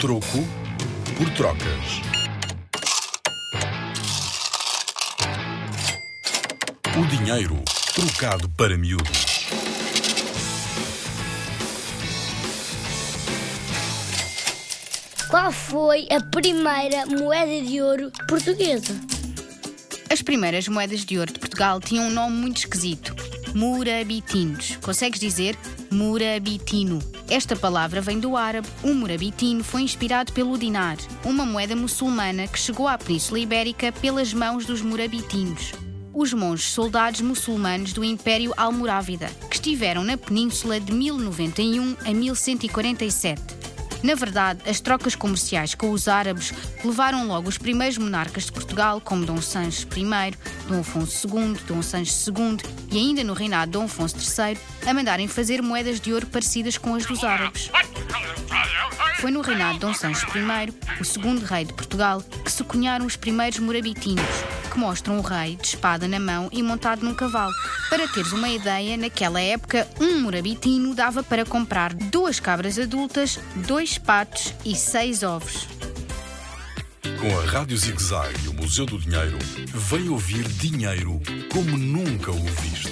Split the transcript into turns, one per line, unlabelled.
Troco por trocas. O dinheiro trocado para miúdos.
Qual foi a primeira moeda de ouro portuguesa?
As primeiras moedas de ouro de Portugal tinham um nome muito esquisito: murabitinos. Consegues dizer murabitino? Esta palavra vem do árabe. O murabitino foi inspirado pelo dinar, uma moeda muçulmana que chegou à Península Ibérica pelas mãos dos murabitinos. Os monges soldados muçulmanos do Império Almorávida, que estiveram na península de 1091 a 1147. Na verdade, as trocas comerciais com os árabes levaram logo os primeiros monarcas de Portugal, como Dom Sancho I, Dom Afonso II, Dom Sancho II e ainda no reinado de Dom Afonso III, a mandarem fazer moedas de ouro parecidas com as dos árabes. Foi no reinado de Dom Sancho I, o segundo rei de Portugal, que se cunharam os primeiros morabitinos, que mostram o rei de espada na mão e montado num cavalo. Para teres uma ideia, naquela época, um morabitino dava para comprar duas cabras adultas, dois patos e seis ovos.
Com a Rádio Zig Zag e o Museu do Dinheiro, vem ouvir dinheiro como nunca o viste.